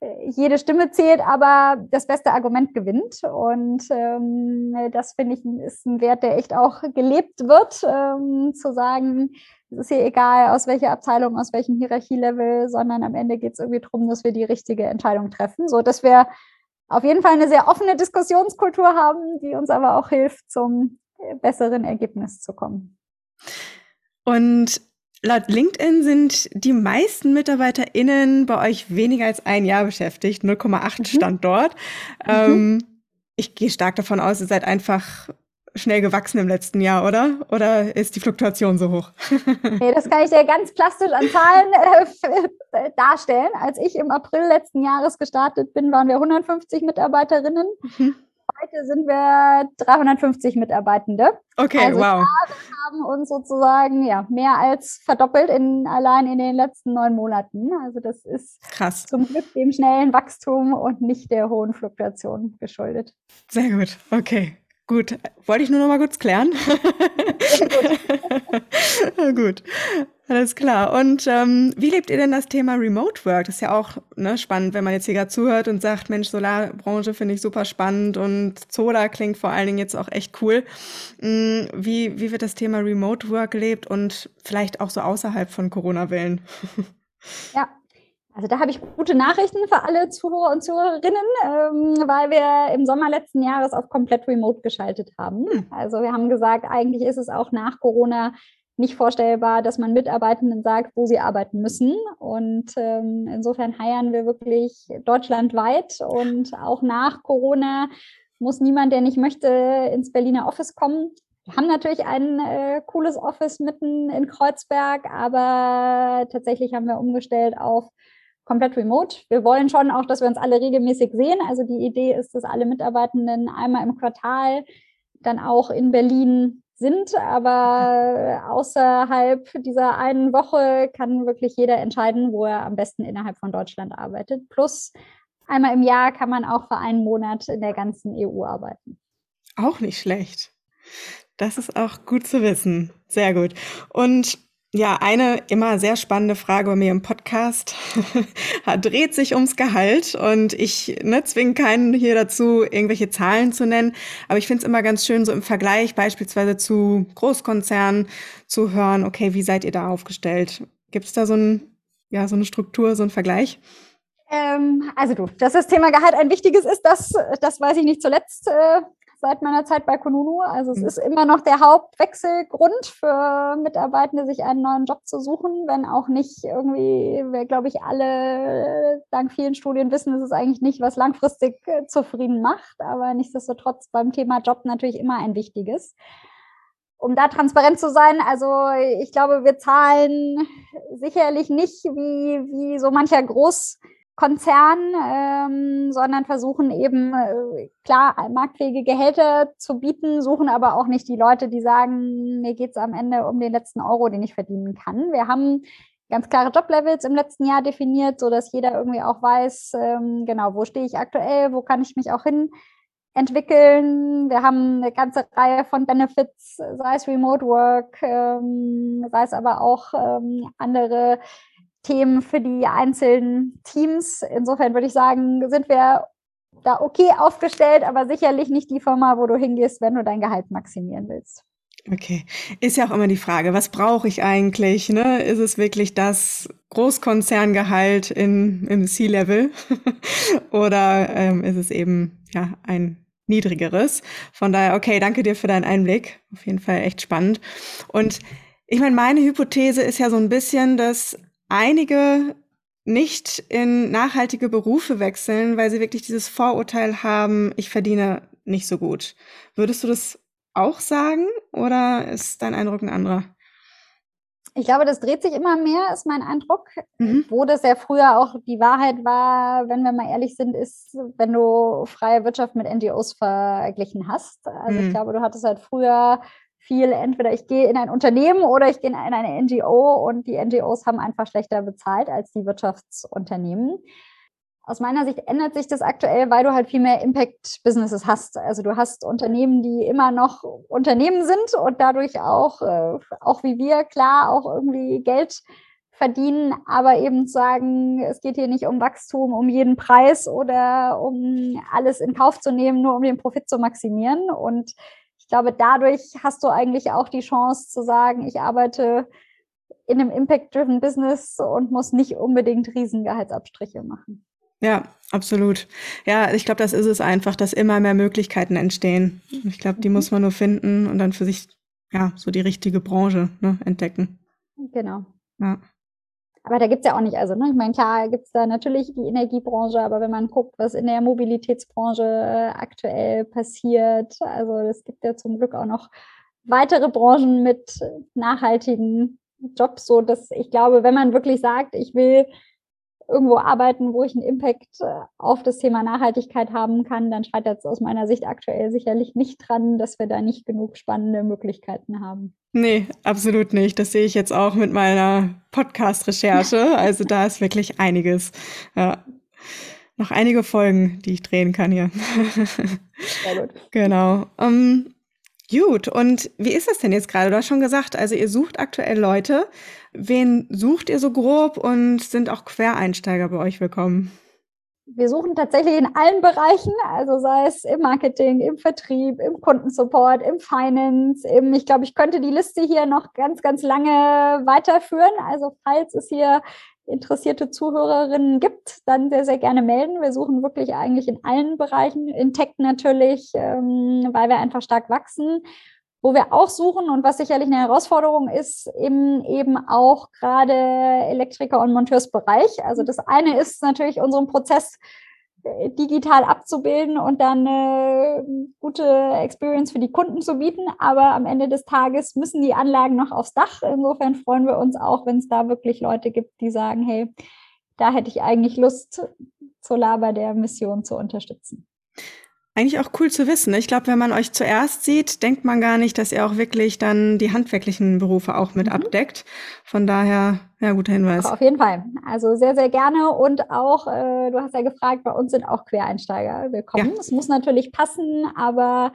jede Stimme zählt, aber das beste Argument gewinnt. Und ähm, das finde ich ist ein Wert, der echt auch gelebt wird, ähm, zu sagen, es ist hier egal, aus welcher Abteilung, aus welchem Hierarchielevel, sondern am Ende geht es irgendwie darum, dass wir die richtige Entscheidung treffen, so dass wir auf jeden Fall eine sehr offene Diskussionskultur haben, die uns aber auch hilft, zum besseren Ergebnis zu kommen. Und Laut LinkedIn sind die meisten MitarbeiterInnen bei euch weniger als ein Jahr beschäftigt, 0,8 mhm. stand dort. Mhm. Ähm, ich gehe stark davon aus, ihr seid einfach schnell gewachsen im letzten Jahr, oder? Oder ist die Fluktuation so hoch? nee, das kann ich dir ganz plastisch an Zahlen äh, darstellen. Als ich im April letzten Jahres gestartet bin, waren wir 150 Mitarbeiterinnen. Mhm. Heute sind wir 350 Mitarbeitende. Okay, also wow. wir haben uns sozusagen ja mehr als verdoppelt in allein in den letzten neun Monaten. Also das ist krass. Zum Glück dem schnellen Wachstum und nicht der hohen Fluktuation geschuldet. Sehr gut. Okay. Gut, wollte ich nur noch mal kurz klären. gut. gut, alles klar. Und ähm, wie lebt ihr denn das Thema Remote Work? Das ist ja auch ne, spannend, wenn man jetzt hier gerade zuhört und sagt, Mensch, Solarbranche finde ich super spannend und Zola klingt vor allen Dingen jetzt auch echt cool. Hm, wie, wie wird das Thema Remote Work gelebt und vielleicht auch so außerhalb von Corona-Wellen? Ja, also da habe ich gute Nachrichten für alle Zuhörer und Zuhörerinnen, ähm, weil wir im Sommer letzten Jahres auf komplett remote geschaltet haben. Hm. Also wir haben gesagt, eigentlich ist es auch nach Corona nicht vorstellbar, dass man Mitarbeitenden sagt, wo sie arbeiten müssen. Und ähm, insofern heiern wir wirklich deutschlandweit und auch nach Corona muss niemand, der nicht möchte, ins Berliner Office kommen. Wir haben natürlich ein äh, cooles Office mitten in Kreuzberg, aber tatsächlich haben wir umgestellt auf komplett remote. Wir wollen schon auch, dass wir uns alle regelmäßig sehen. Also die Idee ist, dass alle Mitarbeitenden einmal im Quartal dann auch in Berlin sind, aber außerhalb dieser einen Woche kann wirklich jeder entscheiden, wo er am besten innerhalb von Deutschland arbeitet. Plus einmal im Jahr kann man auch für einen Monat in der ganzen EU arbeiten. Auch nicht schlecht. Das ist auch gut zu wissen. Sehr gut. Und ja, eine immer sehr spannende Frage bei mir im Podcast dreht sich ums Gehalt und ich ne, zwinge keinen hier dazu, irgendwelche Zahlen zu nennen, aber ich finde es immer ganz schön, so im Vergleich beispielsweise zu Großkonzernen zu hören, okay, wie seid ihr da aufgestellt? Gibt es da so, ein, ja, so eine Struktur, so einen Vergleich? Ähm, also du, dass das Thema Gehalt ein wichtiges ist, das, das weiß ich nicht zuletzt. Äh, seit meiner Zeit bei Konunu. Also es mhm. ist immer noch der Hauptwechselgrund für Mitarbeitende, sich einen neuen Job zu suchen, wenn auch nicht irgendwie, wir glaube ich alle dank vielen Studien wissen, es ist eigentlich nicht, was langfristig äh, zufrieden macht, aber nichtsdestotrotz beim Thema Job natürlich immer ein wichtiges. Um da transparent zu sein, also ich glaube, wir zahlen sicherlich nicht wie, wie so mancher Groß Konzern, ähm, sondern versuchen eben äh, klar marktfähige Gehälter zu bieten, suchen aber auch nicht die Leute, die sagen, mir geht's am Ende um den letzten Euro, den ich verdienen kann. Wir haben ganz klare Joblevels im letzten Jahr definiert, so dass jeder irgendwie auch weiß, ähm, genau, wo stehe ich aktuell, wo kann ich mich auch hin entwickeln. Wir haben eine ganze Reihe von Benefits, sei es Remote Work, ähm, sei es aber auch ähm, andere Themen für die einzelnen Teams. Insofern würde ich sagen, sind wir da okay aufgestellt, aber sicherlich nicht die Firma, wo du hingehst, wenn du dein Gehalt maximieren willst. Okay, ist ja auch immer die Frage, was brauche ich eigentlich? Ne? Ist es wirklich das Großkonzerngehalt in, im C-Level oder ähm, ist es eben ja ein niedrigeres? Von daher, okay, danke dir für deinen Einblick. Auf jeden Fall echt spannend. Und ich meine, meine Hypothese ist ja so ein bisschen, dass einige nicht in nachhaltige Berufe wechseln, weil sie wirklich dieses Vorurteil haben, ich verdiene nicht so gut. Würdest du das auch sagen oder ist dein Eindruck ein anderer? Ich glaube, das dreht sich immer mehr, ist mein Eindruck. Mhm. Wo das ja früher auch die Wahrheit war, wenn wir mal ehrlich sind, ist, wenn du freie Wirtschaft mit NGOs verglichen hast. Also mhm. ich glaube, du hattest halt früher viel, entweder ich gehe in ein Unternehmen oder ich gehe in eine NGO und die NGOs haben einfach schlechter bezahlt als die Wirtschaftsunternehmen. Aus meiner Sicht ändert sich das aktuell, weil du halt viel mehr Impact-Businesses hast. Also du hast Unternehmen, die immer noch Unternehmen sind und dadurch auch, äh, auch wie wir, klar, auch irgendwie Geld verdienen, aber eben sagen, es geht hier nicht um Wachstum um jeden Preis oder um alles in Kauf zu nehmen, nur um den Profit zu maximieren. Und ich glaube, dadurch hast du eigentlich auch die Chance zu sagen, ich arbeite in einem Impact-driven Business und muss nicht unbedingt Riesengehaltsabstriche machen. Ja, absolut. Ja, ich glaube, das ist es einfach, dass immer mehr Möglichkeiten entstehen. Ich glaube, die mhm. muss man nur finden und dann für sich, ja, so die richtige Branche ne, entdecken. Genau. Ja. Aber da gibt's ja auch nicht, also, ne, ich meine, klar gibt's da natürlich die Energiebranche, aber wenn man guckt, was in der Mobilitätsbranche äh, aktuell passiert, also es gibt ja zum Glück auch noch weitere Branchen mit nachhaltigen Jobs, so dass ich glaube, wenn man wirklich sagt, ich will irgendwo arbeiten, wo ich einen Impact äh, auf das Thema Nachhaltigkeit haben kann, dann scheitert es aus meiner Sicht aktuell sicherlich nicht dran, dass wir da nicht genug spannende Möglichkeiten haben. Nee, absolut nicht. Das sehe ich jetzt auch mit meiner Podcast-Recherche. Also da ist wirklich einiges. Ja. Noch einige Folgen, die ich drehen kann hier. Sehr gut. genau. Um, ähm, Gut, und wie ist das denn jetzt gerade? Du hast schon gesagt, also ihr sucht aktuell Leute. Wen sucht ihr so grob und sind auch Quereinsteiger bei euch willkommen? Wir suchen tatsächlich in allen Bereichen, also sei es im Marketing, im Vertrieb, im Kundensupport, im Finance, im, ich glaube, ich könnte die Liste hier noch ganz, ganz lange weiterführen. Also falls es hier interessierte Zuhörerinnen gibt, dann sehr, sehr gerne melden. Wir suchen wirklich eigentlich in allen Bereichen, in Tech natürlich, ähm, weil wir einfach stark wachsen. Wo wir auch suchen und was sicherlich eine Herausforderung ist, im eben auch gerade Elektriker- und Monteursbereich. Also das eine ist natürlich unseren Prozess digital abzubilden und dann eine gute Experience für die Kunden zu bieten. Aber am Ende des Tages müssen die Anlagen noch aufs Dach. Insofern freuen wir uns auch, wenn es da wirklich Leute gibt, die sagen, hey, da hätte ich eigentlich Lust, Solar bei der Mission zu unterstützen. Eigentlich auch cool zu wissen. Ich glaube, wenn man euch zuerst sieht, denkt man gar nicht, dass ihr auch wirklich dann die handwerklichen Berufe auch mit mhm. abdeckt. Von daher, ja, guter Hinweis. Auf jeden Fall. Also sehr, sehr gerne. Und auch, äh, du hast ja gefragt, bei uns sind auch Quereinsteiger willkommen. Es ja. muss natürlich passen, aber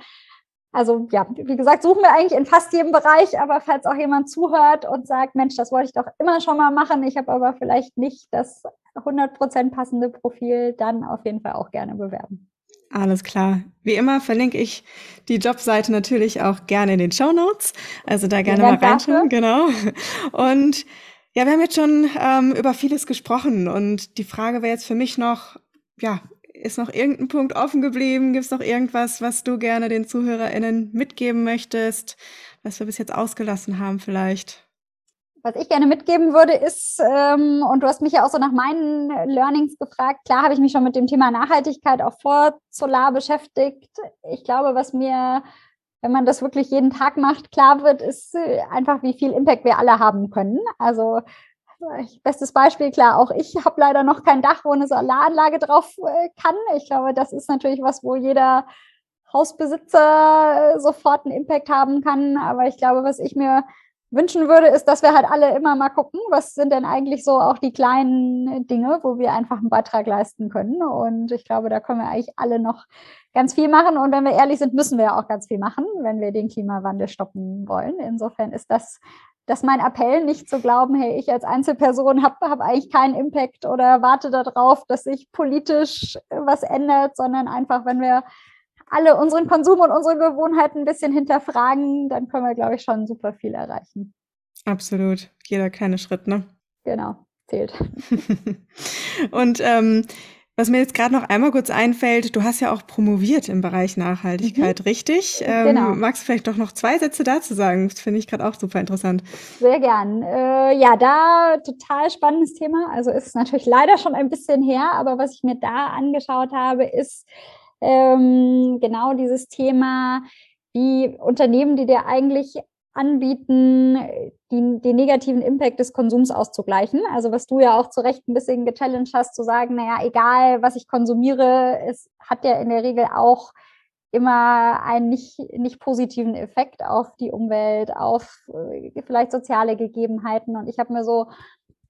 also ja, wie gesagt, suchen wir eigentlich in fast jedem Bereich, aber falls auch jemand zuhört und sagt, Mensch, das wollte ich doch immer schon mal machen, ich habe aber vielleicht nicht das 100% passende Profil, dann auf jeden Fall auch gerne bewerben. Alles klar. Wie immer verlinke ich die Jobseite natürlich auch gerne in den Show Notes. Also da gerne mal reinschauen. Genau. Und ja, wir haben jetzt schon ähm, über vieles gesprochen und die Frage wäre jetzt für mich noch, ja, ist noch irgendein Punkt offen geblieben? Gibt es noch irgendwas, was du gerne den ZuhörerInnen mitgeben möchtest, was wir bis jetzt ausgelassen haben vielleicht? Was ich gerne mitgeben würde, ist, ähm, und du hast mich ja auch so nach meinen Learnings gefragt, klar habe ich mich schon mit dem Thema Nachhaltigkeit auch vor Solar beschäftigt. Ich glaube, was mir, wenn man das wirklich jeden Tag macht, klar wird, ist äh, einfach, wie viel Impact wir alle haben können. Also bestes Beispiel, klar, auch ich habe leider noch kein Dach, wo eine Solaranlage drauf äh, kann. Ich glaube, das ist natürlich was, wo jeder Hausbesitzer äh, sofort einen Impact haben kann. Aber ich glaube, was ich mir wünschen würde, ist, dass wir halt alle immer mal gucken, was sind denn eigentlich so auch die kleinen Dinge, wo wir einfach einen Beitrag leisten können. Und ich glaube, da können wir eigentlich alle noch ganz viel machen. Und wenn wir ehrlich sind, müssen wir auch ganz viel machen, wenn wir den Klimawandel stoppen wollen. Insofern ist das das mein Appell, nicht zu glauben, hey, ich als Einzelperson habe hab eigentlich keinen Impact oder warte darauf, dass sich politisch was ändert, sondern einfach, wenn wir alle unseren Konsum und unsere Gewohnheiten ein bisschen hinterfragen, dann können wir, glaube ich, schon super viel erreichen. Absolut. Jeder kleine Schritt, ne? Genau, zählt. und ähm, was mir jetzt gerade noch einmal kurz einfällt, du hast ja auch promoviert im Bereich Nachhaltigkeit, mhm. richtig? Ähm, genau. Magst du vielleicht doch noch zwei Sätze dazu sagen? Das finde ich gerade auch super interessant. Sehr gern. Äh, ja, da total spannendes Thema. Also ist es natürlich leider schon ein bisschen her, aber was ich mir da angeschaut habe, ist, ähm, genau dieses Thema, wie Unternehmen, die dir eigentlich anbieten, die, den negativen Impact des Konsums auszugleichen. Also was du ja auch zu Recht ein bisschen gechallenged hast, zu sagen, naja, egal was ich konsumiere, es hat ja in der Regel auch immer einen nicht, nicht positiven Effekt auf die Umwelt, auf äh, vielleicht soziale Gegebenheiten. Und ich habe mir so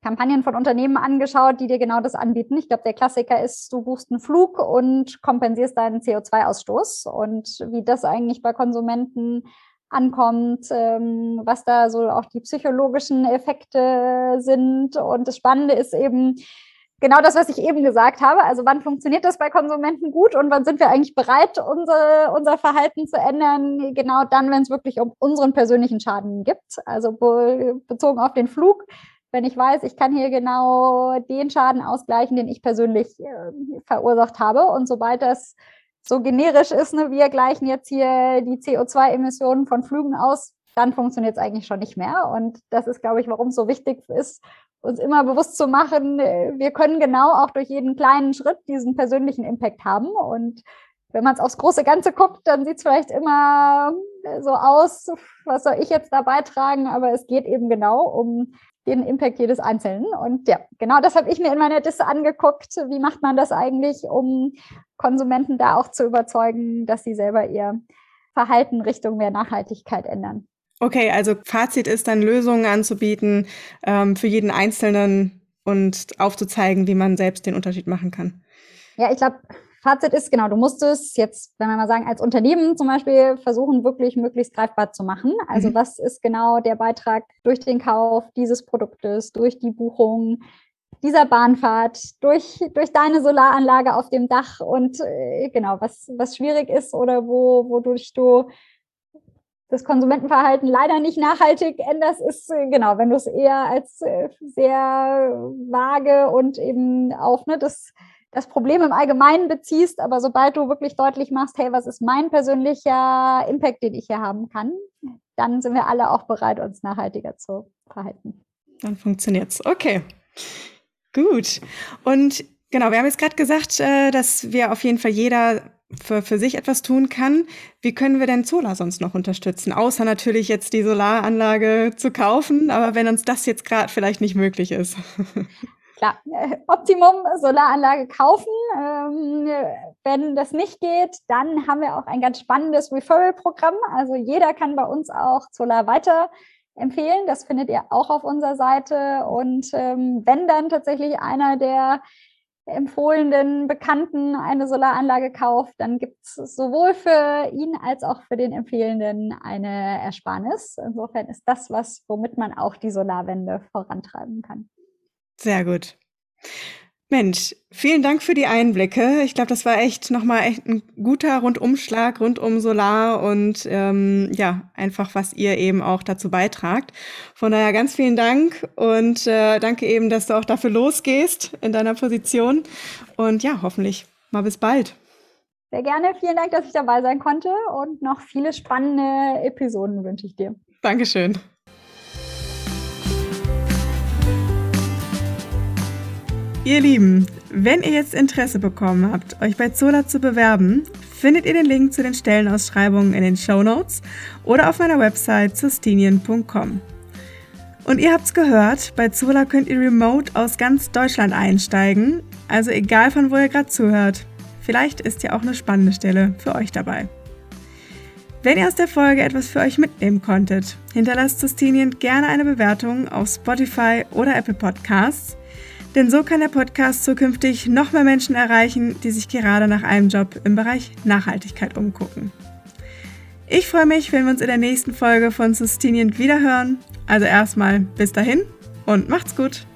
Kampagnen von Unternehmen angeschaut, die dir genau das anbieten. Ich glaube, der Klassiker ist, du buchst einen Flug und kompensierst deinen CO2-Ausstoß. Und wie das eigentlich bei Konsumenten ankommt, ähm, was da so auch die psychologischen Effekte sind. Und das Spannende ist eben, genau das, was ich eben gesagt habe. Also wann funktioniert das bei Konsumenten gut und wann sind wir eigentlich bereit, unsere, unser Verhalten zu ändern? Genau dann, wenn es wirklich um unseren persönlichen Schaden gibt. Also bezogen auf den Flug wenn ich weiß, ich kann hier genau den Schaden ausgleichen, den ich persönlich äh, verursacht habe. Und sobald das so generisch ist, ne, wir gleichen jetzt hier die CO2-Emissionen von Flügen aus, dann funktioniert es eigentlich schon nicht mehr. Und das ist, glaube ich, warum es so wichtig ist, uns immer bewusst zu machen, äh, wir können genau auch durch jeden kleinen Schritt diesen persönlichen Impact haben. Und wenn man es aufs große Ganze guckt, dann sieht es vielleicht immer so aus, was soll ich jetzt da beitragen, aber es geht eben genau um den Impact jedes Einzelnen. Und ja, genau das habe ich mir in meiner Disse angeguckt. Wie macht man das eigentlich, um Konsumenten da auch zu überzeugen, dass sie selber ihr Verhalten Richtung mehr Nachhaltigkeit ändern? Okay, also Fazit ist dann Lösungen anzubieten ähm, für jeden Einzelnen und aufzuzeigen, wie man selbst den Unterschied machen kann. Ja, ich glaube, Fazit ist, genau, du musst es jetzt, wenn wir mal sagen, als Unternehmen zum Beispiel versuchen, wirklich möglichst greifbar zu machen. Also mhm. was ist genau der Beitrag durch den Kauf dieses Produktes, durch die Buchung dieser Bahnfahrt, durch, durch deine Solaranlage auf dem Dach und äh, genau, was, was schwierig ist oder wo, wodurch du das Konsumentenverhalten leider nicht nachhaltig änderst, ist äh, genau, wenn du es eher als äh, sehr vage und eben auch ne, das das Problem im Allgemeinen beziehst, aber sobald du wirklich deutlich machst, hey, was ist mein persönlicher Impact, den ich hier haben kann, dann sind wir alle auch bereit, uns nachhaltiger zu verhalten. Dann funktioniert's. Okay. Gut. Und genau, wir haben jetzt gerade gesagt, äh, dass wir auf jeden Fall jeder für, für sich etwas tun kann. Wie können wir denn Solar sonst noch unterstützen? Außer natürlich jetzt die Solaranlage zu kaufen, aber wenn uns das jetzt gerade vielleicht nicht möglich ist. klar, Optimum Solaranlage kaufen. Ähm, wenn das nicht geht, dann haben wir auch ein ganz spannendes Referral-Programm. Also jeder kann bei uns auch Solar weiter empfehlen. Das findet ihr auch auf unserer Seite. Und ähm, wenn dann tatsächlich einer der empfohlenen Bekannten eine Solaranlage kauft, dann gibt es sowohl für ihn als auch für den Empfehlenden eine Ersparnis. Insofern ist das was, womit man auch die Solarwende vorantreiben kann. Sehr gut. Mensch, vielen Dank für die Einblicke. Ich glaube, das war echt nochmal echt ein guter Rundumschlag rund um Solar und ähm, ja, einfach, was ihr eben auch dazu beitragt. Von daher ganz vielen Dank und äh, danke eben, dass du auch dafür losgehst in deiner Position. Und ja, hoffentlich mal bis bald. Sehr gerne. Vielen Dank, dass ich dabei sein konnte und noch viele spannende Episoden wünsche ich dir. Dankeschön. Ihr Lieben, wenn ihr jetzt Interesse bekommen habt, euch bei Zola zu bewerben, findet ihr den Link zu den Stellenausschreibungen in den Show Notes oder auf meiner Website sustinien.com. Und ihr habt's gehört, bei Zola könnt ihr remote aus ganz Deutschland einsteigen, also egal von wo ihr gerade zuhört. Vielleicht ist ja auch eine spannende Stelle für euch dabei. Wenn ihr aus der Folge etwas für euch mitnehmen konntet, hinterlasst Sustinien gerne eine Bewertung auf Spotify oder Apple Podcasts denn so kann der Podcast zukünftig noch mehr Menschen erreichen, die sich gerade nach einem Job im Bereich Nachhaltigkeit umgucken. Ich freue mich, wenn wir uns in der nächsten Folge von Sustinient wiederhören. Also erstmal bis dahin und macht's gut!